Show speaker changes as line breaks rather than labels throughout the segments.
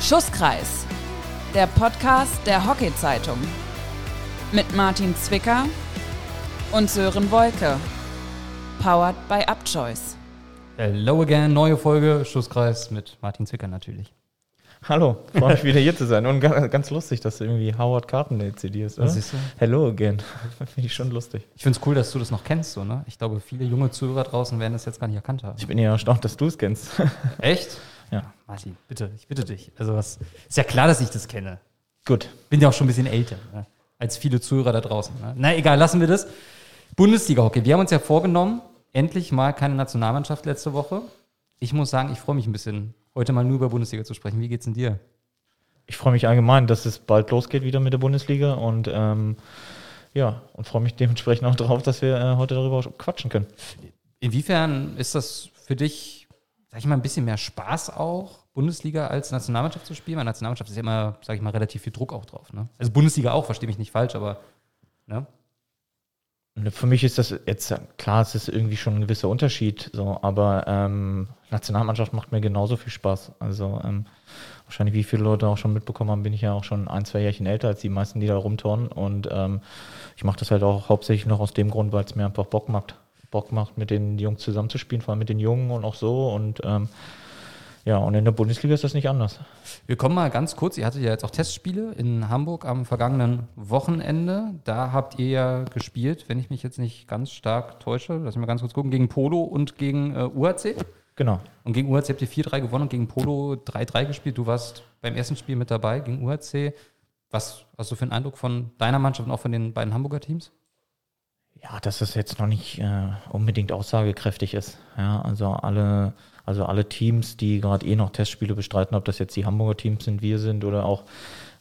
Schusskreis, der Podcast der Hockey-Zeitung. Mit Martin Zwicker und Sören Wolke. Powered by Upchoice.
Hello again, neue Folge Schusskreis mit Martin Zwicker natürlich.
Hallo, freue mich wieder hier zu sein. Und ganz, lustig, dass irgendwie Howard CD ist, oder?
siehst du?
Hello again. Finde ich schon lustig.
Ich finde es cool, dass du das noch kennst, so, ne? Ich glaube, viele junge Zuhörer draußen werden das jetzt gar nicht erkannt haben.
Ich bin ja erstaunt, dass du es kennst.
Echt?
Ja.
Martin, bitte, ich bitte dich. Also was, ist ja klar, dass ich das kenne.
Gut.
Bin ja auch schon ein bisschen älter, ne? als viele Zuhörer da draußen. Ne? Na egal, lassen wir das. Bundesliga-Hockey. Wir haben uns ja vorgenommen, endlich mal keine Nationalmannschaft letzte Woche. Ich muss sagen, ich freue mich ein bisschen, heute mal nur über Bundesliga zu sprechen. Wie geht's denn dir?
Ich freue mich allgemein, dass es bald losgeht wieder mit der Bundesliga und ähm, ja, und freue mich dementsprechend auch darauf, dass wir äh, heute darüber quatschen können.
Inwiefern ist das für dich, sag ich mal, ein bisschen mehr Spaß auch, Bundesliga als Nationalmannschaft zu spielen? Weil Nationalmannschaft ist ja immer, sag ich mal, relativ viel Druck auch drauf. Ne? Also Bundesliga auch, verstehe mich nicht falsch, aber ne?
Und Für mich ist das jetzt, klar, es ist irgendwie schon ein gewisser Unterschied, so, aber ähm, Nationalmannschaft macht mir genauso viel Spaß. Also ähm, wahrscheinlich, wie viele Leute auch schon mitbekommen haben, bin ich ja auch schon ein, zwei Jährchen älter als die meisten, die da rumturnen. Und ähm, ich mache das halt auch hauptsächlich noch aus dem Grund, weil es mir einfach Bock macht. Bock macht, mit den Jungs zusammenzuspielen, vor allem mit den Jungen und auch so. Und ähm, ja, und in der Bundesliga ist das nicht anders.
Wir kommen mal ganz kurz, ihr hattet ja jetzt auch Testspiele in Hamburg am vergangenen Wochenende. Da habt ihr ja gespielt, wenn ich mich jetzt nicht ganz stark täusche, lass mich mal ganz kurz gucken, gegen Polo und gegen äh, UAC.
Genau.
Und gegen UAC habt ihr 4-3 gewonnen und gegen Polo 3-3 gespielt. Du warst beim ersten Spiel mit dabei gegen UAC. Was hast du für einen Eindruck von deiner Mannschaft und auch von den beiden Hamburger Teams?
Ja, dass es jetzt noch nicht äh, unbedingt aussagekräftig ist. Ja, also alle, also alle Teams, die gerade eh noch Testspiele bestreiten, ob das jetzt die Hamburger Teams sind, wir sind oder auch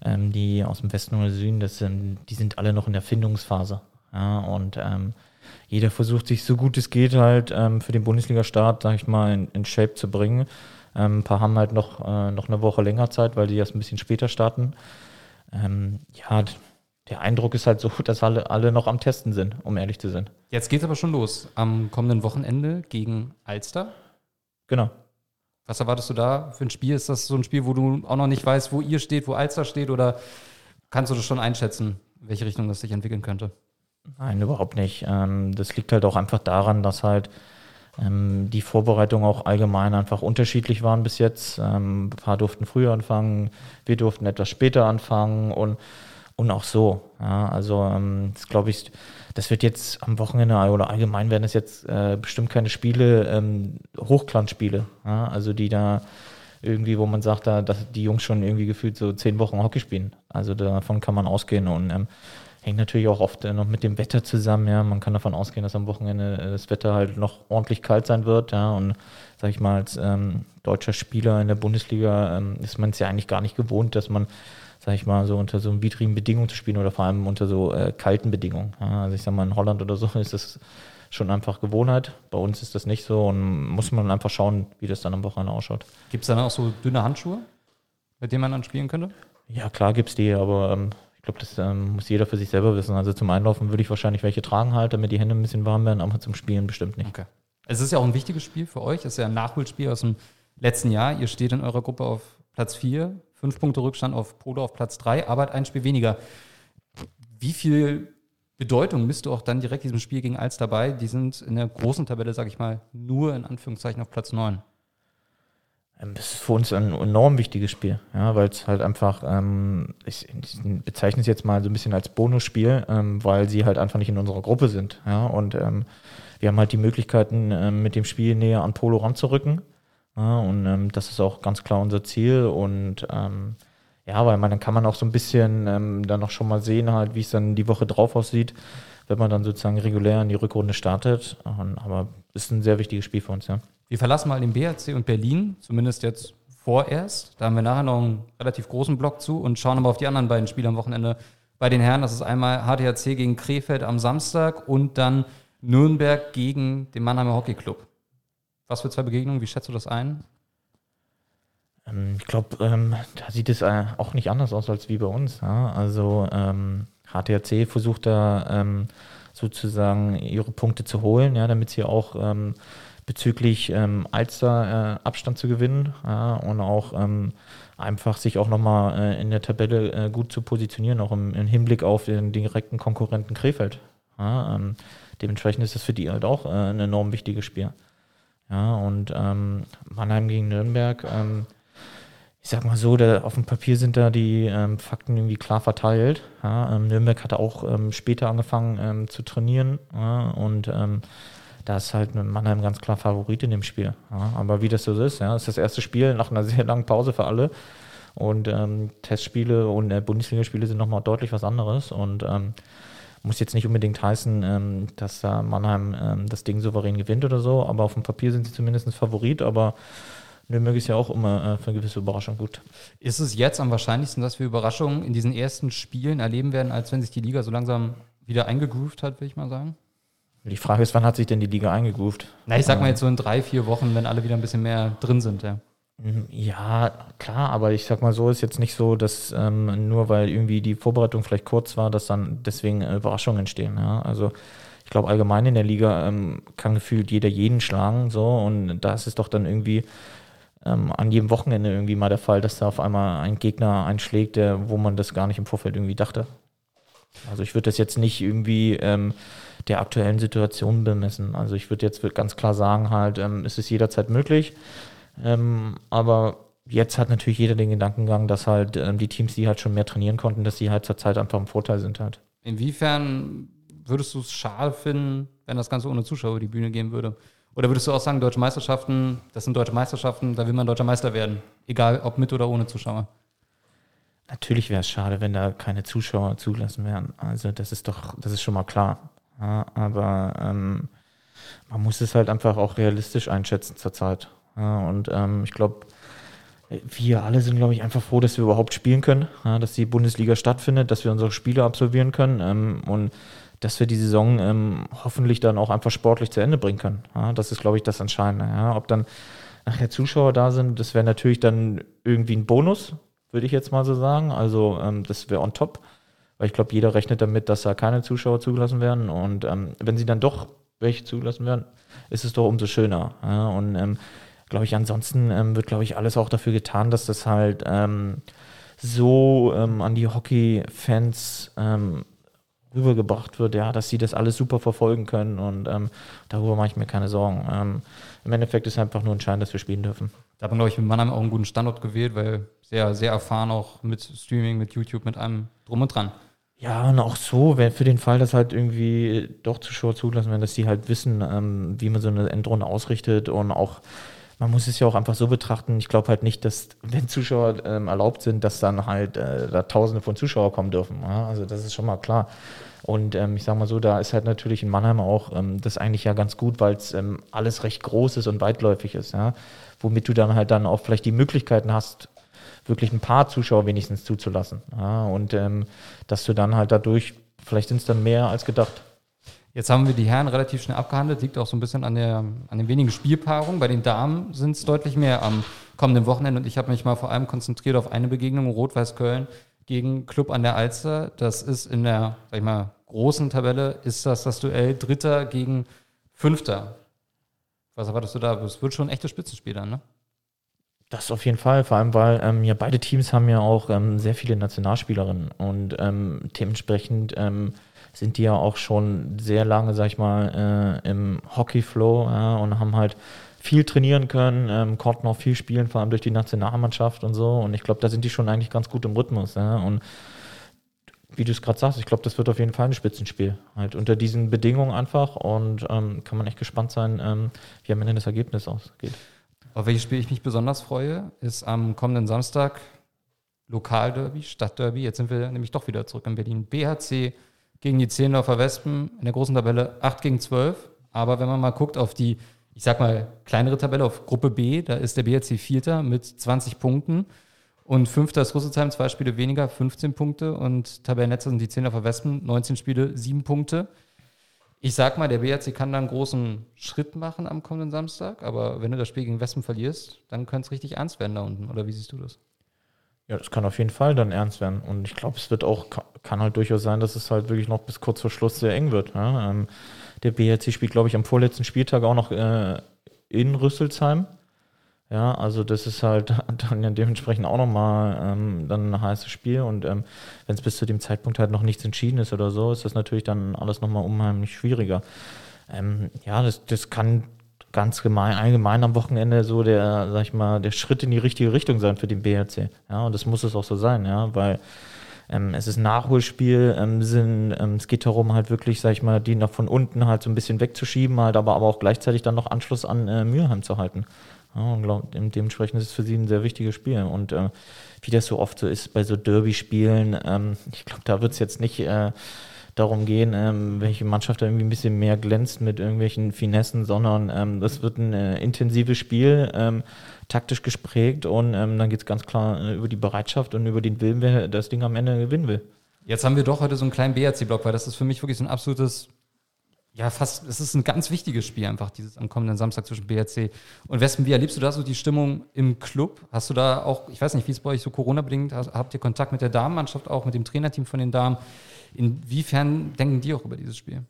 ähm, die aus dem Westen oder Süden, das sind, die sind alle noch in der Findungsphase. Ja, und ähm, jeder versucht sich so gut es geht halt ähm, für den Bundesliga-Start, sag ich mal, in, in Shape zu bringen. Ähm, ein paar haben halt noch, äh, noch eine Woche länger Zeit, weil die erst ein bisschen später starten. Ähm, ja, der Eindruck ist halt so, dass alle, alle noch am Testen sind, um ehrlich zu sein.
Jetzt geht's aber schon los. Am kommenden Wochenende gegen Alster.
Genau.
Was erwartest du da für ein Spiel? Ist das so ein Spiel, wo du auch noch nicht weißt, wo ihr steht, wo Alster steht? Oder kannst du das schon einschätzen, in welche Richtung das sich entwickeln könnte?
Nein, überhaupt nicht. Ähm, das liegt halt auch einfach daran, dass halt ähm, die Vorbereitungen auch allgemein einfach unterschiedlich waren bis jetzt. Ähm, ein paar durften früher anfangen, wir durften etwas später anfangen und, und auch so. Ja, also ähm, das glaube ich, das wird jetzt am Wochenende oder allgemein werden es jetzt äh, bestimmt keine Spiele, ähm, Hochglanzspiele, ja, also die da irgendwie, wo man sagt, da, dass die Jungs schon irgendwie gefühlt so zehn Wochen Hockey spielen. Also davon kann man ausgehen und ähm, hängt natürlich auch oft äh, noch mit dem Wetter zusammen. Ja, man kann davon ausgehen, dass am Wochenende äh, das Wetter halt noch ordentlich kalt sein wird. Ja, und sag ich mal als ähm, deutscher Spieler in der Bundesliga ähm, ist man es ja eigentlich gar nicht gewohnt, dass man sag ich mal, so unter so widrigen Bedingungen zu spielen oder vor allem unter so äh, kalten Bedingungen. Ja, also ich sag mal, in Holland oder so ist das schon einfach Gewohnheit. Bei uns ist das nicht so und muss man einfach schauen, wie das dann am Wochenende ausschaut.
Gibt es dann auch so dünne Handschuhe, mit denen man dann spielen könnte?
Ja, klar gibt es die, aber ähm, ich glaube, das ähm, muss jeder für sich selber wissen. Also zum Einlaufen würde ich wahrscheinlich welche tragen halt, damit die Hände ein bisschen warm werden, aber zum Spielen bestimmt nicht.
Okay. Es ist ja auch ein wichtiges Spiel für euch. Es ist ja ein Nachholspiel aus dem letzten Jahr. Ihr steht in eurer Gruppe auf Platz 4, fünf Punkte Rückstand auf Polo auf Platz 3, aber ein Spiel weniger. Wie viel Bedeutung misst du auch dann direkt diesem Spiel gegen Alz dabei? Die sind in der großen Tabelle, sage ich mal, nur in Anführungszeichen auf Platz 9.
Ähm, Das ist für uns ein enorm wichtiges Spiel, ja, weil es halt einfach, ähm, ich, ich bezeichne es jetzt mal so ein bisschen als Bonusspiel, ähm, weil sie halt einfach nicht in unserer Gruppe sind, ja, und ähm, wir haben halt die Möglichkeiten, ähm, mit dem Spiel näher an Polo ranzurücken, ja, und ähm, das ist auch ganz klar unser Ziel und ähm, ja, weil man dann kann man auch so ein bisschen ähm, dann auch schon mal sehen halt, wie es dann die Woche drauf aussieht, wenn man dann sozusagen regulär in die Rückrunde startet, aber es ist ein sehr wichtiges Spiel für uns, ja.
Wir verlassen mal den BHC und Berlin, zumindest jetzt vorerst. Da haben wir nachher noch einen relativ großen Block zu und schauen aber auf die anderen beiden Spiele am Wochenende bei den Herren. Das ist einmal HTHC gegen Krefeld am Samstag und dann Nürnberg gegen den Mannheimer Hockey Club. Was für zwei Begegnungen? Wie schätzt du das ein?
Ähm, Ich glaube, ähm, da sieht es äh, auch nicht anders aus als wie bei uns. Ja? Also ähm, HTRC versucht da ähm, sozusagen ihre Punkte zu holen, ja, damit sie auch ähm, bezüglich ähm, Alster äh, Abstand zu gewinnen ja, und auch einfach sich auch nochmal äh, in der Tabelle äh, gut zu positionieren, auch im, im, Hinblick auf den direkten Konkurrenten Krefeld. Ja, dementsprechend ist das für die halt auch äh, ein enorm wichtiges Spiel. Ja, und ähm, Mannheim gegen Nürnberg, ähm, ich sag mal so, da, auf dem Papier sind da die ähm, Fakten irgendwie klar verteilt. Ja, ähm, Nürnberg hatte auch ähm, später angefangen ähm, zu trainieren ja, und da ist halt Mannheim ganz klar Favorit in dem Spiel. Ja, aber wie das so ist, ja, ist das erste Spiel nach einer sehr langen Pause für alle. Und Testspiele und äh, Bundesligaspiele sind nochmal deutlich was anderes. Und muss jetzt nicht unbedingt heißen, ähm, dass da Mannheim ähm, das Ding souverän gewinnt oder so, aber auf dem Papier sind sie zumindest Favorit, aber Nürnberg ist ja auch immer äh, für eine gewisse Überraschung gut.
Ist es jetzt am wahrscheinlichsten, dass wir Überraschungen in diesen ersten Spielen erleben werden, als wenn sich die Liga so langsam wieder eingegroovt hat, will ich mal sagen?
Die Frage ist, wann hat sich denn die Liga eingegroovt?
Na, ich sag mal jetzt so in drei, vier Wochen, wenn alle wieder ein bisschen mehr drin sind, ja.
Mhm, ja, klar, aber ich sag mal so, ist jetzt nicht so, dass ähm, nur weil irgendwie die Vorbereitung vielleicht kurz war, dass dann deswegen Überraschungen entstehen. Ja? Also ich glaube allgemein in der Liga ähm, kann gefühlt jeder jeden schlagen, so und da ist es doch dann irgendwie ähm, an jedem Wochenende irgendwie mal der Fall, dass da auf einmal ein Gegner einschlägt, der, wo man das gar nicht im Vorfeld irgendwie dachte. Also ich würde das jetzt nicht irgendwie ähm, der aktuellen Situation bemessen. Also ich würde jetzt ganz klar sagen, halt, ähm, es ist jederzeit möglich. Ähm, aber jetzt hat natürlich jeder den Gedankengang, dass halt ähm, die Teams, die halt schon mehr trainieren konnten, dass die halt zur Zeit einfach im Vorteil sind halt.
Inwiefern würdest du es schade finden, wenn das Ganze ohne Zuschauer über die Bühne gehen würde? Oder würdest du auch sagen, deutsche Meisterschaften, das sind deutsche Meisterschaften, da will man deutscher Meister werden, egal ob mit oder ohne Zuschauer?
Natürlich wäre es schade, wenn da keine Zuschauer zugelassen werden. Also das ist doch, das ist schon mal klar. Ja, aber ähm, man muss es halt einfach auch realistisch einschätzen zurzeit. Ja, und ähm, ich glaube, wir alle sind, glaube ich, einfach froh, dass wir überhaupt spielen können, ja, dass die Bundesliga stattfindet, dass wir unsere Spiele absolvieren können. Ähm, und dass wir die Saison ähm, hoffentlich dann auch einfach sportlich zu Ende bringen können. Ja, das ist, glaube ich, das Entscheidende. Ja. Ob dann nachher Zuschauer da sind, das wäre natürlich dann irgendwie ein Bonus, würde ich jetzt mal so sagen. Also ähm, das wäre on top, weil ich glaube, jeder rechnet damit, dass da keine Zuschauer zugelassen werden. Und ähm, wenn sie dann doch welche zugelassen werden, ist es doch umso schöner. Und ähm, glaube ich, ansonsten ähm, wird, glaube ich, alles auch dafür getan, dass das halt ähm, so an die Hockey-Fans rübergebracht wird, ja, dass sie das alles super verfolgen können und ähm, darüber mache ich mir keine Sorgen. Ähm, Im Endeffekt ist einfach nur entscheidend, dass wir spielen dürfen.
Da hat man, glaube ich, mit Mannheim auch einen guten Standort gewählt, weil sehr, sehr erfahren auch mit Streaming, mit YouTube, mit allem drum und dran.
Ja, und auch so, wenn für den Fall, dass halt irgendwie doch Zuschauer zugelassen werden, dass die halt wissen, ähm, wie man so eine Endrunde ausrichtet und auch man muss es ja auch einfach so betrachten. Ich glaube halt nicht, dass, wenn Zuschauer ähm, erlaubt sind, dass dann halt äh, da Tausende von Zuschauern kommen dürfen. Ja? Also das ist schon mal klar. Und ähm, ich sage mal so, da ist halt natürlich in Mannheim auch ähm, das eigentlich ja ganz gut, weil es ähm, alles recht groß ist und weitläufig ist, ja. Womit du dann halt dann auch vielleicht die Möglichkeiten hast, wirklich ein paar Zuschauer wenigstens zuzulassen. Ja? Und ähm, dass du dann halt dadurch, vielleicht sind es dann mehr als gedacht.
Jetzt haben wir die Herren relativ schnell abgehandelt, liegt auch so ein bisschen an, der, an den wenigen Spielpaarungen. Bei den Damen sind es deutlich mehr am kommenden Wochenende und ich habe mich mal vor allem konzentriert auf eine Begegnung, Rot-Weiß Köln gegen Club an der Alster. Das ist in der, sag ich mal, großen Tabelle, ist das das Duell Dritter gegen Fünfter. Was erwartest du da? Es wird schon ein echtes Spitzenspiel dann, ne?
Das auf jeden Fall, vor allem weil ähm, ja beide Teams haben ja auch ähm, sehr viele Nationalspielerinnen und ähm, dementsprechend ähm, sind die ja auch schon sehr lange, sag ich mal, äh, im Hockey-Flow ja, und haben halt viel trainieren können, ähm, konnten auch viel spielen, vor allem durch die Nationalmannschaft und so. Und ich glaube, da sind die schon eigentlich ganz gut im Rhythmus. Ja? Und wie du es gerade sagst, ich glaube, das wird auf jeden Fall ein Spitzenspiel. Halt unter diesen Bedingungen einfach und ähm, kann man echt gespannt sein, ähm, wie am Ende das Ergebnis ausgeht.
Auf welches Spiel ich mich besonders freue, ist am kommenden Samstag Lokalderby, Stadtderby. Jetzt sind wir nämlich doch wieder zurück in Berlin. BHC gegen die Zehlendorfer Wespen in der großen Tabelle 8 gegen 12. Aber wenn man mal guckt auf die ich sag mal, kleinere Tabelle auf Gruppe B, da ist der BRC Vierter mit 20 Punkten. Und Fünfter ist Rüsselsheim, zwei Spiele weniger, 15 Punkte. Und Tabellennetzer sind die Zehner für Wespen, 19 Spiele, 7 Punkte. Ich sag mal, der BRC kann da einen großen Schritt machen am kommenden Samstag. Aber wenn du das Spiel gegen Wespen verlierst, dann könnte es richtig ernst werden da unten. Oder wie siehst du das?
Ja, das kann auf jeden Fall dann ernst werden. Und ich glaube, es wird auch, kann halt durchaus sein, dass es halt wirklich noch bis kurz vor Schluss sehr eng wird. Ja? Ähm, der BRC spielt, glaube ich, am vorletzten Spieltag auch noch äh, in Rüsselsheim. Ja, also das ist halt dann ja dementsprechend auch nochmal ähm, dann ein heißes Spiel und ähm, wenn es bis zu dem Zeitpunkt halt noch nichts entschieden ist oder so, ist das natürlich dann alles nochmal unheimlich schwieriger. Ähm, ja, das, das kann ganz gemein, allgemein am Wochenende so der, sag ich mal, der Schritt in die richtige Richtung sein für den BRC. Ja, und das muss es auch so sein, ja, weil ähm, es ist Nachholspiel, ähm, sind, ähm, es geht darum, halt wirklich, sag ich mal, die noch von unten halt so ein bisschen wegzuschieben, halt, aber, aber auch gleichzeitig dann noch Anschluss an äh, Mülheim zu halten. Ja, und glaub, dementsprechend ist es für sie ein sehr wichtiges Spiel. Und äh, wie das so oft so ist bei so Derby-Spielen, ähm, ich glaube, da wird es jetzt nicht äh, darum gehen, ähm, welche Mannschaft da irgendwie ein bisschen mehr glänzt mit irgendwelchen Finessen, sondern ähm, das wird ein äh, intensives Spiel, ähm, taktisch gesprägt und ähm, dann geht es ganz klar äh, über die Bereitschaft und über den Willen, wer das Ding am Ende gewinnen will.
Jetzt haben wir doch heute so einen kleinen BRC-Block, weil das ist für mich wirklich so ein absolutes ja, fast, es ist ein ganz wichtiges Spiel einfach, dieses am kommenden Samstag zwischen BRC und Wespen. Wie erlebst du da so die Stimmung im Club? Hast du da auch, ich weiß nicht, wie es bei euch so Corona-bedingt, habt ihr Kontakt mit der Damenmannschaft auch, mit dem Trainerteam von den Damen? Inwiefern denken die auch über dieses Spiel?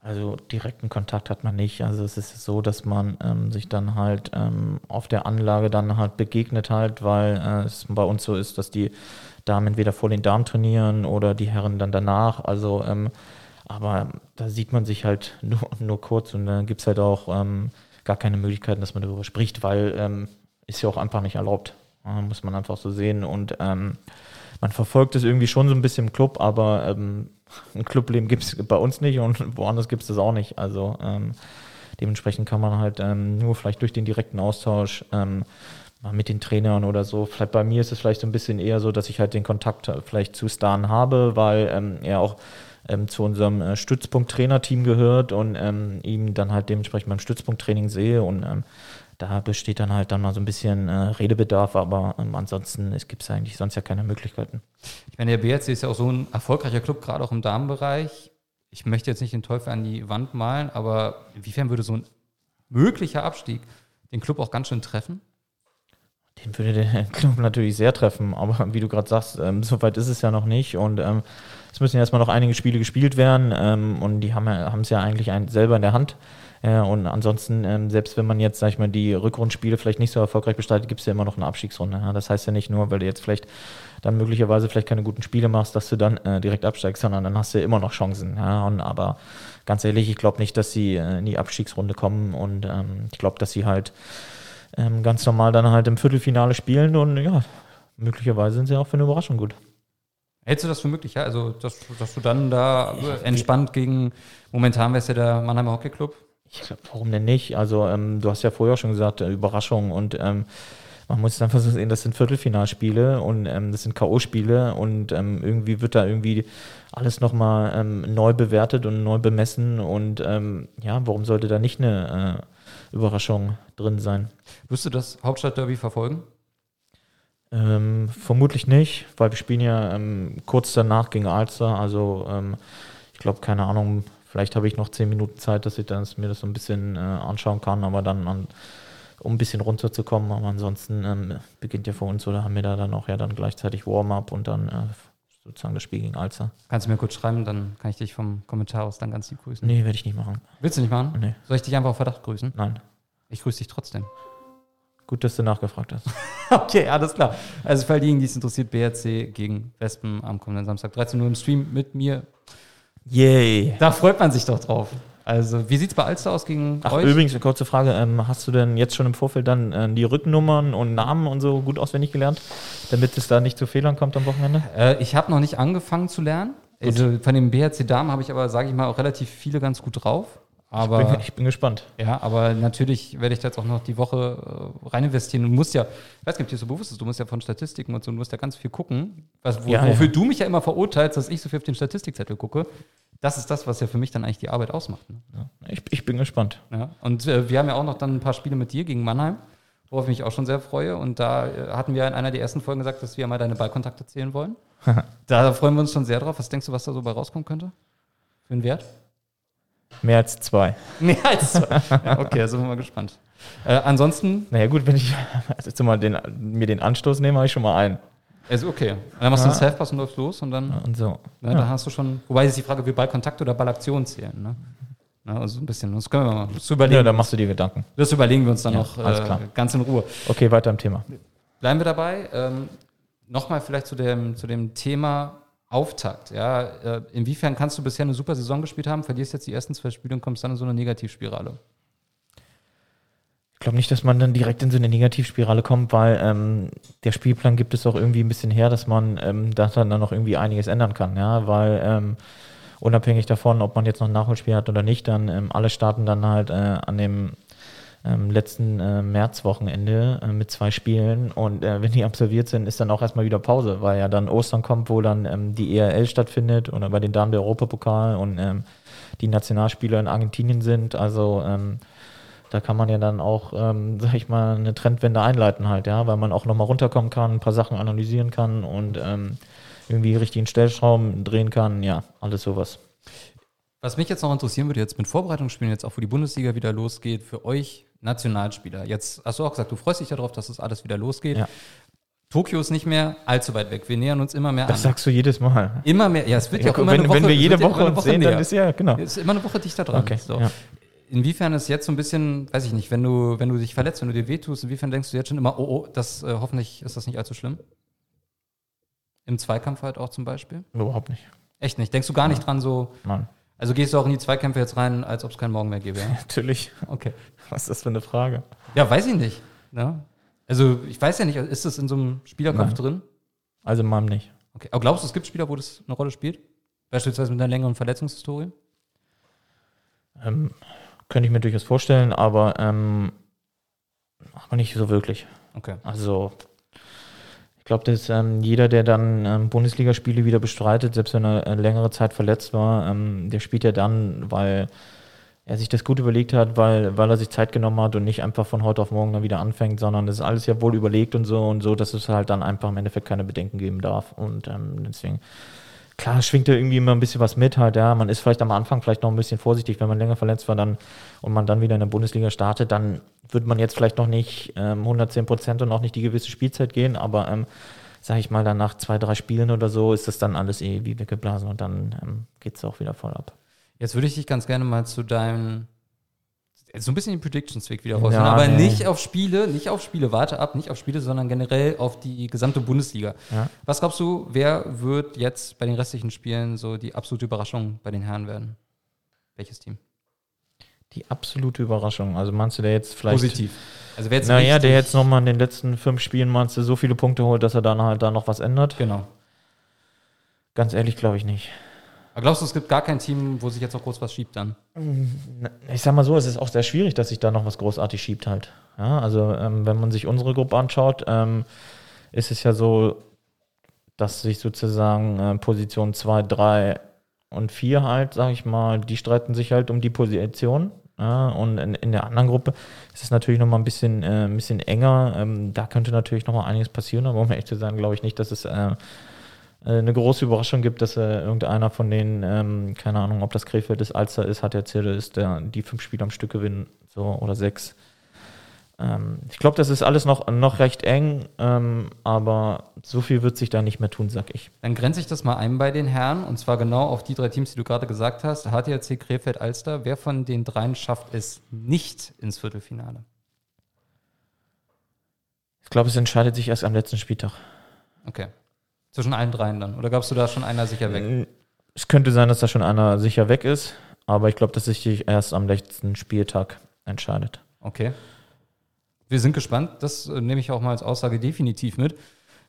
Also direkten Kontakt hat man nicht. Also es ist so, dass man ähm, sich dann halt ähm, auf der Anlage dann halt begegnet halt, weil äh, es bei uns so ist, dass die Damen entweder vor den Damen trainieren oder die Herren dann danach. Also ähm, aber da sieht man sich halt nur, nur kurz und dann gibt es halt auch ähm, gar keine Möglichkeiten, dass man darüber spricht, weil ähm, ist ja auch einfach nicht erlaubt. Ja, muss man einfach so sehen. Und ähm, man verfolgt es irgendwie schon so ein bisschen im Club, aber ähm, ein Clubleben gibt es bei uns nicht und woanders gibt es das auch nicht. Also ähm, dementsprechend kann man halt ähm, nur vielleicht durch den direkten Austausch mit den Trainern oder so. Vielleicht bei mir ist es vielleicht so ein bisschen eher so, dass ich halt den Kontakt vielleicht zu Stan habe, weil ähm, er auch ähm, zu unserem äh, Stützpunkt-Trainerteam gehört und ähm, ihn dann halt dementsprechend beim Stützpunkt-Training sehe und ähm, da besteht dann halt dann mal so ein bisschen äh, Redebedarf, aber ähm, ansonsten gibt es eigentlich sonst ja keine Möglichkeiten.
Ich meine, der BRC ist ja auch so ein erfolgreicher Club, gerade auch im Damenbereich. Ich möchte jetzt nicht den Teufel an die Wand malen, aber inwiefern würde so ein möglicher Abstieg den Club auch ganz schön treffen?
Den würde der Club natürlich sehr treffen, aber wie du gerade sagst, ähm, so weit ist es ja noch nicht und ähm, es müssen ja erstmal noch einige Spiele gespielt werden ähm, und die haben es ja eigentlich ein, selber in der Hand. Äh, und ansonsten, ähm, selbst wenn man jetzt, sag ich mal, die Rückrundspiele vielleicht nicht so erfolgreich bestreitet, gibt es ja immer noch eine Abstiegsrunde. Ja? Das heißt ja nicht nur, weil du jetzt vielleicht dann möglicherweise vielleicht keine guten Spiele machst, dass du dann äh, direkt absteigst, sondern dann hast du ja immer noch Chancen. Ja? Und, aber ganz ehrlich, ich glaube nicht, dass sie äh, in die Abstiegsrunde kommen und ähm, ich glaube, dass sie halt ähm, ganz normal dann halt im Viertelfinale spielen und ja, möglicherweise sind sie auch für eine Überraschung gut.
Hältst du das für möglich, ja? Also, dass, dass du dann da entspannt gegen, momentan wärst ja der Mannheimer Hockey Club?
Ich glaube, warum denn nicht? Also, ähm, du hast ja vorher schon gesagt, äh, Überraschung und ähm, man muss es einfach so sehen, das sind Viertelfinalspiele und ähm, das sind K.O.-Spiele und ähm, irgendwie wird da irgendwie alles nochmal ähm, neu bewertet und neu bemessen und ähm, ja, warum sollte da nicht eine äh, Überraschung drin sein?
Wirst du das Hauptstadtderby verfolgen?
Ähm, vermutlich nicht, weil wir spielen ja ähm, kurz danach gegen Alster. Also ähm, ich glaube, keine Ahnung, vielleicht habe ich noch zehn Minuten Zeit, dass ich das, mir das so ein bisschen äh, anschauen kann, aber dann an, um ein bisschen runterzukommen. Aber ansonsten ähm, beginnt ja für uns oder haben wir da dann auch ja dann gleichzeitig Warm-up und dann äh, sozusagen das Spiel gegen Alster.
Kannst du mir kurz schreiben, dann kann ich dich vom Kommentar aus dann ganz lieb grüßen.
Nee, werde ich nicht machen.
Willst du nicht machen?
Nee.
Soll ich dich einfach auf Verdacht grüßen?
Nein.
Ich grüße dich trotzdem.
Gut, dass du nachgefragt hast.
okay, alles klar. Also für all diejenigen, die es interessiert, BRC gegen Wespen am kommenden Samstag 13 Uhr im Stream mit mir.
Yay.
Da freut man sich doch drauf. Also, wie sieht es bei Alster aus gegen
Ach,
euch?
übrigens, eine kurze Frage. Ähm, hast du denn jetzt schon im Vorfeld dann äh, die Rückennummern und Namen und so gut auswendig gelernt, damit es da nicht zu Fehlern kommt am Wochenende?
Äh, ich habe noch nicht angefangen zu lernen. Also von den BRC Damen habe ich aber, sage ich mal, auch relativ viele ganz gut drauf. Aber,
ich, bin, ich bin gespannt.
Ja, aber natürlich werde ich da jetzt auch noch die Woche äh, rein investieren und muss ja, ich weiß nicht, ob dir so bewusst ist, du musst ja von Statistiken und so, du musst ja ganz viel gucken. Was, wo,
Ja,
wofür
ja.
du mich ja immer verurteilst, dass ich so viel auf den Statistikzettel gucke. Das ist das, was ja für mich dann eigentlich die Arbeit ausmacht. Ne?
Ja, ich, ich bin gespannt.
Und äh, wir haben ja auch noch dann ein paar Spiele mit dir gegen Mannheim, worauf ich mich auch schon sehr freue. Und da äh, hatten wir in einer der ersten Folgen gesagt, dass wir mal deine Ballkontakte zählen wollen. da freuen wir uns schon sehr drauf. Was denkst du, was da so bei rauskommen könnte? Für einen Wert?
Mehr als zwei.
Mehr als zwei. ja, okay, da sind wir mal gespannt. Äh, ansonsten,
Naja, gut, wenn ich also jetzt mal den, mir den Anstoß nehme, habe ich schon mal einen.
also okay. Dann machst du
Ja.
einen Selfpass und läufst los und dann,
Und so.
ne, dann hast du schon, wobei ist die Frage, wie Ballkontakt oder Ballaktion zählen. Ne? Ne? Also ein bisschen, das können wir mal das überlegen.
Ja, da machst du dir Gedanken.
Das überlegen wir uns dann
Ja,
noch äh, ganz in Ruhe.
Okay, weiter im Thema.
Bleiben wir dabei. Ähm, Nochmal vielleicht zu dem, zu dem Thema Auftakt. Ja, äh, inwiefern kannst du bisher eine super Saison gespielt haben, verlierst jetzt die ersten zwei Spiele und kommst dann in so eine Negativspirale?
Ich glaube nicht, dass man dann direkt in so eine Negativspirale kommt, weil ähm, der Spielplan gibt es auch irgendwie ein bisschen her, dass man ähm, da dann noch irgendwie einiges ändern kann, ja, weil ähm, unabhängig davon, ob man jetzt noch ein Nachholspiel hat oder nicht, dann ähm, alle starten dann halt äh, an dem ähm, letzten äh, Märzwochenende äh, mit zwei Spielen. Und äh, wenn die absolviert sind, ist dann auch erstmal wieder Pause, weil ja dann Ostern kommt, wo dann ähm, die ERL stattfindet oder bei den Damen der Europapokal und ähm, die Nationalspieler in Argentinien sind, also ähm, da kann man ja dann auch, ähm, sag ich mal, eine Trendwende einleiten halt, ja, weil man auch nochmal runterkommen kann, ein paar Sachen analysieren kann und ähm, irgendwie richtigen Stellschrauben drehen kann, ja, alles sowas.
Was mich jetzt noch interessieren würde, jetzt mit Vorbereitungsspielen, jetzt auch wo die Bundesliga wieder losgeht, für euch Nationalspieler. Jetzt hast du auch gesagt, du freust dich darauf, dass das alles wieder losgeht.
Ja.
Tokio ist nicht mehr allzu weit weg. Wir nähern uns immer mehr
Das
an.
sagst du jedes Mal.
Immer mehr. Ja, es wird ja, auch immer
wenn,
eine Woche,
wenn wir jede
ja
Woche
eine
uns sehen,
näher.
dann ist ja, genau.
Es ist immer eine Woche dichter dran.
Okay,
So.
ja.
Inwiefern ist jetzt so ein bisschen, weiß ich nicht, wenn du, wenn du dich verletzt, wenn du dir wehtust, inwiefern denkst du jetzt schon immer, oh, oh, das äh, hoffentlich ist das nicht allzu schlimm? Im Zweikampf halt auch zum Beispiel?
Überhaupt nicht.
Echt nicht. Denkst du gar nicht dran so,
Mann.
Also gehst du auch in die Zweikämpfe jetzt rein, als ob es keinen Morgen mehr gäbe, ja?
Natürlich.
Okay.
Was ist das für eine Frage?
Ja, weiß ich nicht. Ja. Also ich weiß ja nicht, ist das in so einem Spielerkopf
Nein.
drin?
Also in meinem nicht.
Okay. Aber glaubst du, es gibt Spieler, wo das eine Rolle spielt? Beispielsweise mit einer längeren Verletzungshistorie?
Ähm, könnte ich mir durchaus vorstellen, aber, ähm, aber nicht so wirklich.
Okay.
Also glaube, dass ähm, jeder, der dann ähm, Bundesligaspiele wieder bestreitet, selbst wenn er äh, längere Zeit verletzt war, ähm, der spielt ja dann, weil er sich das gut überlegt hat, weil, weil er sich Zeit genommen hat und nicht einfach von heute auf morgen dann wieder anfängt, sondern das ist alles ja wohl überlegt und so und so, dass es halt dann einfach im Endeffekt keine Bedenken geben darf. Und ähm, deswegen, klar, schwingt da irgendwie immer ein bisschen was mit halt, ja. Man ist vielleicht am Anfang vielleicht noch ein bisschen vorsichtig, wenn man länger verletzt war dann und man dann wieder in der Bundesliga startet, dann wird man jetzt vielleicht noch nicht ähm, 110 Prozent und auch nicht die gewisse Spielzeit gehen, aber ähm, sag ich mal, dann nach zwei, drei Spielen oder so ist das dann alles eh wie weggeblasen und dann ähm, geht es auch wieder voll ab.
Jetzt würde ich dich ganz gerne mal zu deinem so ein bisschen den Predictions-Weg wieder rausnehmen,
Ja,
aber
nee.
nicht auf Spiele, nicht auf Spiele, warte ab, nicht auf Spiele, sondern generell auf die gesamte Bundesliga.
Ja.
Was glaubst du, wer wird jetzt bei den restlichen Spielen so die absolute Überraschung bei den Herren werden? Welches Team?
Die absolute Überraschung. Also meinst du, der jetzt vielleicht.
Positiv. Also wer jetzt
Naja, der jetzt nochmal in den letzten fünf Spielen meinst du so viele Punkte holt, dass er dann halt da noch was ändert?
Genau.
Ganz ehrlich, glaube ich nicht.
Aber glaubst du, es gibt gar kein Team, wo sich jetzt noch groß was schiebt dann?
Ich sag mal so, es ist auch sehr schwierig, dass sich da noch was großartig schiebt halt. Ja, also ähm, wenn man sich unsere Gruppe anschaut, ähm, ist es ja so, dass sich sozusagen äh, Position 2, 3 und 4 halt, sag ich mal, die streiten sich halt um die Position. Ja, und in, in der anderen Gruppe ist es natürlich nochmal ein bisschen, äh, ein bisschen enger. Ähm, da könnte natürlich nochmal einiges passieren, aber um ehrlich zu sein, glaube ich nicht, dass es äh, eine große Überraschung gibt, dass äh, irgendeiner von denen, ähm, keine Ahnung, ob das Krefeld ist, Alster ist, hat erzählt, ist der die fünf Spiele am Stück gewinnen, so oder sechs. Ähm, ich glaube, das ist alles noch, noch recht eng, ähm, aber so viel wird sich da nicht mehr tun, sag ich.
Dann grenze ich das mal ein bei den Herren und zwar genau auf die drei Teams, die du gerade gesagt hast. HTRC, Krefeld, Alster. Wer von den dreien schafft es nicht ins Viertelfinale?
Ich glaube, es entscheidet sich erst am letzten Spieltag.
Okay. Zwischen allen dreien dann. Oder glaubst du, da schon einer sicher weg?
Äh, Es könnte sein, dass da schon einer sicher weg ist, aber ich glaube, dass sich erst am letzten Spieltag entscheidet.
Okay. Wir sind gespannt. Das äh, nehme ich auch mal als Aussage definitiv mit.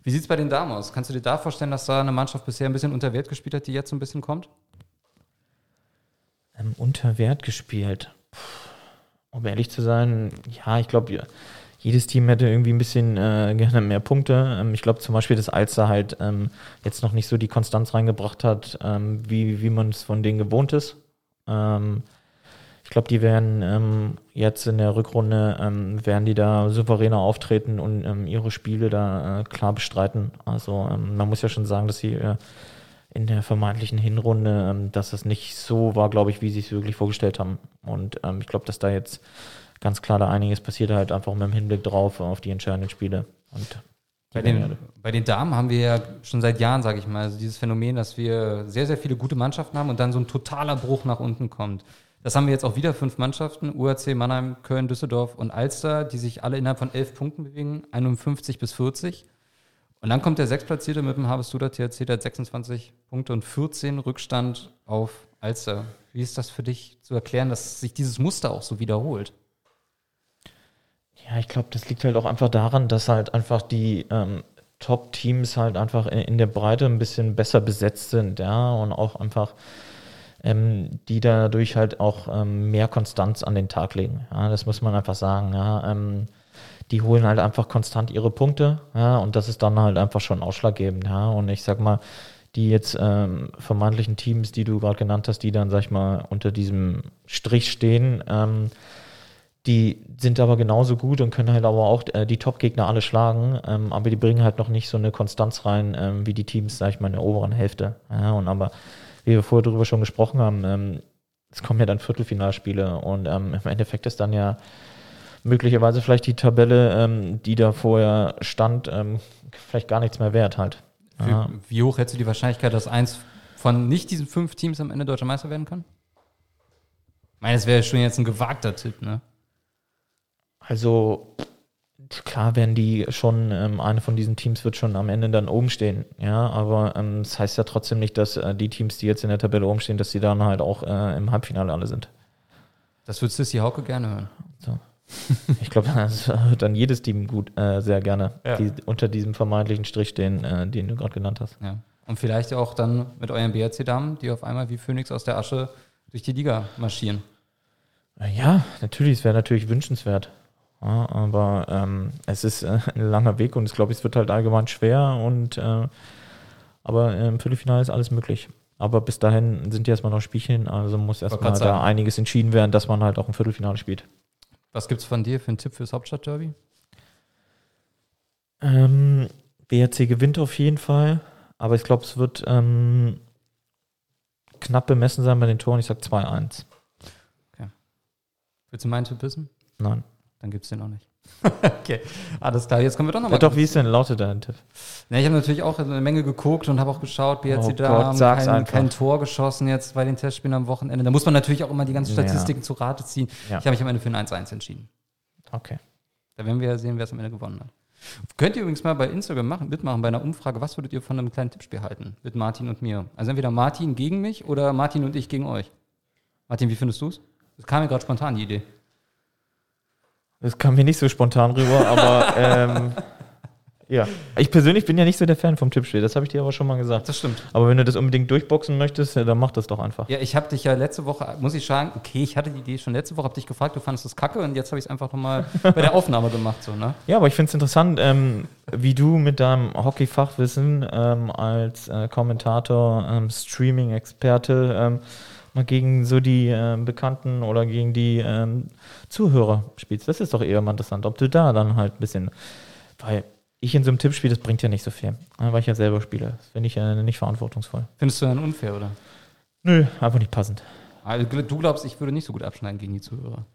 Wie sieht es bei den Damen aus? Kannst du dir da vorstellen, dass da eine Mannschaft bisher ein bisschen unter Wert gespielt hat, die jetzt so ein bisschen kommt?
Ähm, unter Wert gespielt. Puh, Um ehrlich zu sein, ja, ich glaube, jedes Team hätte irgendwie ein bisschen äh, gerne mehr Punkte. Ähm, ich glaube zum Beispiel, dass Alster halt ähm, jetzt noch nicht so die Konstanz reingebracht hat, ähm, wie, wie man es von denen gewohnt ist. Ähm, ich glaube, die werden ähm, jetzt in der Rückrunde, ähm, werden die da souveräner auftreten und ihre Spiele da äh, klar bestreiten. Also man muss ja schon sagen, dass sie äh, in der vermeintlichen Hinrunde, dass das nicht so war, glaube ich, wie sie es wirklich vorgestellt haben. Und ich glaube, dass da jetzt ganz klar da einiges passiert halt einfach mit dem Hinblick drauf auf die entscheidenden Spiele. Und
Bei den, bei den Damen haben wir ja schon seit Jahren, sage ich mal, also dieses Phänomen, dass wir sehr, sehr viele gute Mannschaften haben und dann so ein totaler Bruch nach unten kommt. Das haben wir jetzt auch wieder fünf Mannschaften, UAC, Mannheim, Köln, Düsseldorf und Alster, die sich alle innerhalb von elf Punkten bewegen, 51 bis 40. Und dann kommt der Sechsplatzierte mit dem Harvestuder THC, der hat 26 Punkte und 14 Rückstand auf Alster. Wie ist das für dich zu erklären, dass sich dieses Muster auch so wiederholt?
Ja, ich glaube, das liegt halt auch einfach daran, dass halt einfach die ähm, Top-Teams halt einfach in, in, der Breite ein bisschen besser besetzt sind, ja, und auch einfach ähm, die dadurch halt auch ähm, mehr Konstanz an den Tag legen. Ja, das muss man einfach sagen. Ja, ähm, die holen halt einfach konstant ihre Punkte, ja, und das ist dann halt einfach schon ausschlaggebend, ja. Und ich sag mal, die jetzt ähm, vermeintlichen Teams, die du gerade genannt hast, die dann, sag ich mal, unter diesem Strich stehen, ähm, die sind aber genauso gut und können halt aber auch äh, die Top-Gegner alle schlagen, ähm, aber die bringen halt noch nicht so eine Konstanz rein, ähm, wie die Teams, sag ich mal, in der oberen Hälfte. Ja, und aber, wie wir vorher darüber schon gesprochen haben, ähm, es kommen ja dann Viertelfinalspiele und ähm, im Endeffekt ist dann ja möglicherweise vielleicht die Tabelle, ähm, die da vorher stand, ähm, vielleicht gar nichts mehr wert halt.
Ja. Wie, wie hoch hättest du die Wahrscheinlichkeit, dass eins von nicht diesen fünf Teams am Ende deutscher Meister werden kann? Ich meine, das wäre schon jetzt ein gewagter Tipp, ne?
Also klar werden die schon, ähm, eine von diesen Teams wird schon am Ende dann oben stehen, ja, aber ähm, das heißt ja trotzdem nicht, dass äh, die Teams, die jetzt in der Tabelle oben stehen, dass die dann halt auch äh, im Halbfinale alle sind.
Das würdest du Sissy Hauke gerne hören.
So. ich glaube, das hört dann jedes Team gut, äh, sehr gerne, ja. die unter diesem vermeintlichen Strich stehen, äh, den du gerade genannt hast.
Ja. Und vielleicht auch dann mit euren BRC-Damen, die auf einmal wie Phoenix aus der Asche durch die Liga marschieren.
Ja, natürlich, es wäre natürlich wünschenswert. Ja, aber ähm, es ist äh, ein langer Weg und ich glaube, es wird halt allgemein schwer und äh, aber im Viertelfinale ist alles möglich. Aber bis dahin sind ja erstmal noch Spielchen, also muss erstmal da einiges entschieden werden, dass man halt auch im Viertelfinale spielt.
Was gibt es von dir für einen Tipp fürs Hauptstadtderby?
Ähm, BRC gewinnt auf jeden Fall, aber ich glaube, es wird ähm, knapp bemessen sein bei den Toren. Ich sage 2-1.
Okay. Willst du meinen Tipp wissen?
Nein.
Dann gibt es den auch nicht. okay, alles klar. Jetzt kommen wir doch nochmal.
Ja, doch, wie ist denn lautet dein Tipp?
Ja, ich habe natürlich auch eine Menge geguckt und habe auch geschaut, BRC oh da Gott, haben kein, kein, Tor geschossen jetzt bei den Testspielen am Wochenende. Da muss man natürlich auch immer die ganzen Statistiken ja. zu Rate ziehen. Ja. Ich habe mich am Ende für ein 1-1 entschieden.
Okay.
Da werden wir ja sehen, wer es am Ende gewonnen hat. Könnt ihr übrigens mal bei Instagram machen, mitmachen bei einer Umfrage, was würdet ihr von einem kleinen Tippspiel halten mit Martin und mir? Also entweder Martin gegen mich oder Martin und ich gegen euch. Martin, wie findest du es? Das kam mir gerade spontan die Idee.
Das kam mir nicht so spontan rüber, aber ähm, ja. Ich persönlich bin ja nicht so der Fan vom Tippspiel, das habe ich dir aber schon mal gesagt.
Das stimmt.
Aber wenn du das unbedingt durchboxen möchtest, ja, dann mach das doch einfach.
Ja, ich habe dich ja letzte Woche, muss ich sagen, okay, ich hatte die Idee schon letzte Woche, habe dich gefragt, du fandest das kacke und jetzt habe ich es einfach nochmal bei der Aufnahme gemacht. So, ne?
Ja, aber ich finde es interessant, ähm, wie du mit deinem Hockey-Fachwissen ähm, als äh, Kommentator, ähm, Streaming-Experte, ähm, mal gegen so die äh, Bekannten oder gegen die ähm, Zuhörer spielst. Das ist doch eher mal interessant, ob du da dann halt ein bisschen, weil ich in so einem Tippspiel, das bringt ja nicht so viel, ne, weil ich ja selber spiele. Das finde ich ja nicht verantwortungsvoll.
Findest du dann unfair, oder?
Nö, einfach nicht passend.
Also, du glaubst, ich würde nicht so gut abschneiden gegen die Zuhörer?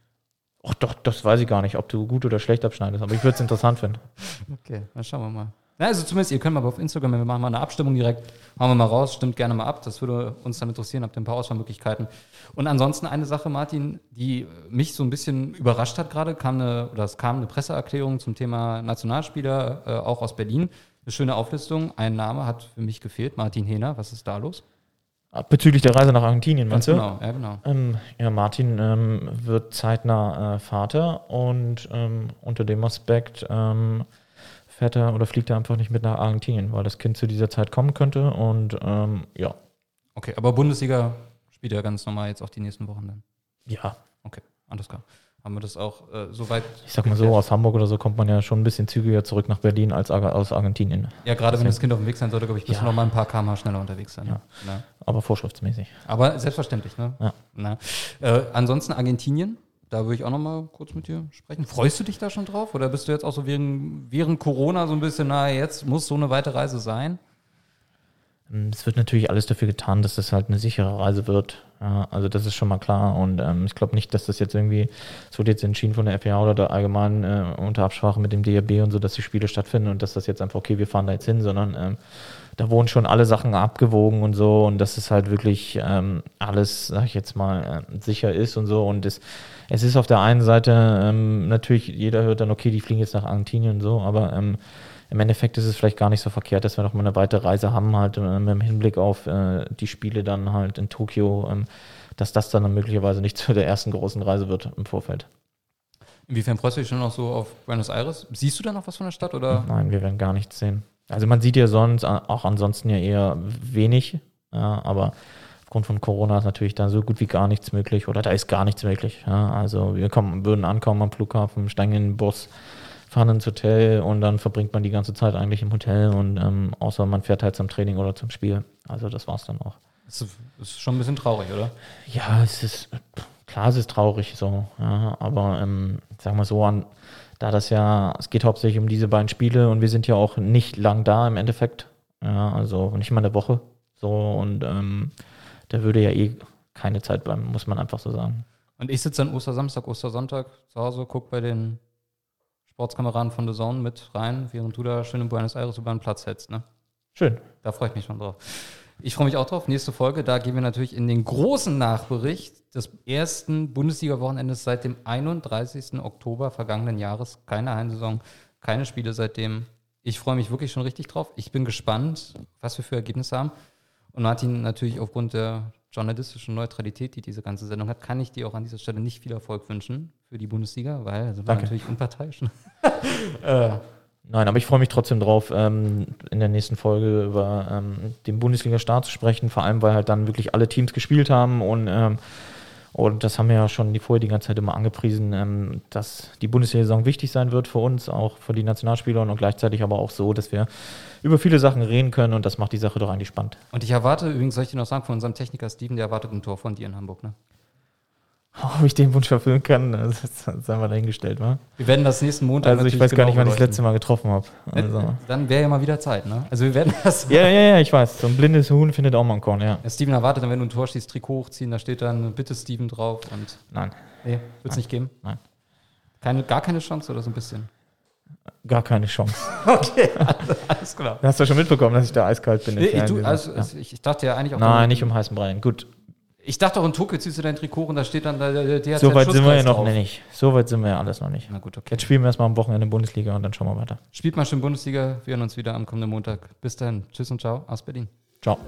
Ach doch, das weiß ich gar nicht, ob du gut oder schlecht abschneidest, aber ich würde es interessant finden.
Okay, dann schauen wir mal. Also zumindest, ihr könnt mal auf Instagram, wir machen mal eine Abstimmung direkt, hauen wir mal raus, stimmt gerne mal ab, das würde uns dann interessieren, habt ihr ein paar Auswahlmöglichkeiten. Und ansonsten eine Sache, Martin, die mich so ein bisschen überrascht hat gerade, kam eine, oder es kam eine Presseerklärung zum Thema Nationalspieler, äh, auch aus Berlin. Eine schöne Auflistung, ein Name hat für mich gefehlt, Martin Hehner, was ist da los?
Bezüglich der Reise nach Argentinien, meinst
du? Genau, ja, genau.
Ähm, ja, Martin ähm, wird zeitnah äh, Vater und ähm, unter dem Aspekt ähm, fährt er oder fliegt er einfach nicht mit nach Argentinien, weil das Kind zu dieser Zeit kommen könnte und ähm, ja.
Okay, aber Bundesliga spielt er ganz normal jetzt auch die nächsten Wochen dann?
Ja.
Okay, alles klar. Haben wir das auch äh, soweit?
Ich sag mal so, aus Hamburg oder so kommt man ja schon ein bisschen zügiger zurück nach Berlin als aus Argentinien.
Ja, gerade wenn das Kind auf dem Weg sein sollte, glaube ich, bist ja. du noch mal ein paar km schneller unterwegs sein.
Ja. ja. Aber vorschriftsmäßig.
Aber selbstverständlich, ne?
Ja.
Äh, ansonsten Argentinien, da würde ich auch noch mal kurz mit dir sprechen. Freust du dich da schon drauf? Oder bist du jetzt auch so während, während Corona so ein bisschen, na, jetzt muss so eine weite Reise sein?
Ähm, es wird natürlich alles dafür getan, dass das halt eine sichere Reise wird. Also das ist schon mal klar und ähm, ich glaube nicht, dass das jetzt irgendwie, es wird jetzt entschieden von der FIA oder der allgemein äh, unter Absprache mit dem DRB und so, dass die Spiele stattfinden und dass das jetzt einfach, okay, wir fahren da jetzt hin, sondern ähm, da wurden schon alle Sachen abgewogen und so und dass es halt wirklich ähm, alles, sag ich jetzt mal, äh, sicher ist und so und es, es ist auf der einen Seite ähm, natürlich, jeder hört dann, okay, die fliegen jetzt nach Argentinien und so, aber ähm, im Endeffekt ist es vielleicht gar nicht so verkehrt, dass wir noch mal eine weitere Reise haben, halt äh, im Hinblick auf äh, die Spiele dann halt in Tokio, ähm, dass das dann möglicherweise nicht zu der ersten großen Reise wird im Vorfeld.
Inwiefern freust du dich schon noch so auf Buenos Aires? Siehst du da noch was von der Stadt? Oder?
Nein, wir werden gar nichts sehen. Also man sieht ja sonst auch ansonsten ja eher wenig, ja, aber aufgrund von Corona ist natürlich da so gut wie gar nichts möglich oder da ist gar nichts möglich. Ja. Also wir kommen, würden ankommen am Flughafen, steigen in den Bus, fahren ins Hotel und dann verbringt man die ganze Zeit eigentlich im Hotel und ähm, außer man fährt halt zum Training oder zum Spiel. Also das war's dann auch.
Das ist schon ein bisschen traurig, oder?
Ja, es ist klar, es ist traurig so, ja, aber ähm, sagen wir so an, da das ja, es geht hauptsächlich um diese beiden Spiele und wir sind ja auch nicht lang da im Endeffekt, ja, also nicht mal eine Woche so und ähm, da würde ja eh keine Zeit bleiben, muss man einfach so sagen.
Und ich sitze dann Ostersamstag, Ostersonntag zu Hause, gucke bei den Sportskameraden von The Zone mit rein, während du da schön in Buenos Aires über einen Platz hältst. Ne?
Schön.
Da freue ich mich schon drauf. Ich freue mich auch drauf. Nächste Folge, da gehen wir natürlich in den großen Nachbericht des ersten Bundesliga-Wochenendes seit dem 31. Oktober vergangenen Jahres. Keine Heimsaison, keine Spiele seitdem. Ich freue mich wirklich schon richtig drauf. Ich bin gespannt, was wir für Ergebnisse haben. Und Martin, natürlich aufgrund der journalistischen Neutralität, die diese ganze Sendung hat, kann ich dir auch an dieser Stelle nicht viel Erfolg wünschen für die Bundesliga, weil also wir natürlich unparteiisch.
äh. Nein, aber ich freue mich trotzdem drauf, ähm, in der nächsten Folge über ähm, den Bundesliga-Start zu sprechen, vor allem weil halt dann wirklich alle Teams gespielt haben und ähm, und das haben wir ja schon die vorher die ganze Zeit immer angepriesen, dass die Bundesliga-Saison wichtig sein wird für uns, auch für die Nationalspieler und gleichzeitig aber auch so, dass wir über viele Sachen reden können und das macht die Sache doch eigentlich spannend.
Und ich erwarte, übrigens soll ich dir noch sagen, von unserem Techniker Steven, der erwartet ein Tor von dir in Hamburg, ne?
Ob ich den Wunsch erfüllen kann, das sei mal dahingestellt, wa?
Wir werden das nächsten Montag.
Also ich weiß gar nicht, wann ich das letzte Mal getroffen habe.
Also. Dann wäre ja mal wieder Zeit, ne? Also wir werden das.
ja, ja, ja, ich weiß. So ein blindes Huhn findet auch mal ein Korn, ja.
ja Steven erwartet dann, wenn du ein Tor schießt, Trikot hochziehen, da steht dann bitte Steven drauf und.
Nein.
Nee, wird es nicht geben?
Nein.
Keine, gar keine Chance oder so ein bisschen?
Gar keine Chance.
okay, also, alles klar.
Hast du schon mitbekommen, dass ich da eiskalt bin?
Nee, du, also, ja. ich dachte ja eigentlich auch.
Nein, nicht um heißen Brei. Gut,
ich dachte auch in Tokio ziehst du dein Trikot und da steht dann der,
der So weit sind wir ja noch nicht. So weit sind wir ja alles noch nicht.
Na gut, okay.
Jetzt spielen wir erstmal am Wochenende Bundesliga und dann schauen wir weiter.
Spielt mal schön Bundesliga. Wir hören uns wieder am kommenden Montag. Bis dahin. Tschüss und ciao aus Berlin.
Ciao.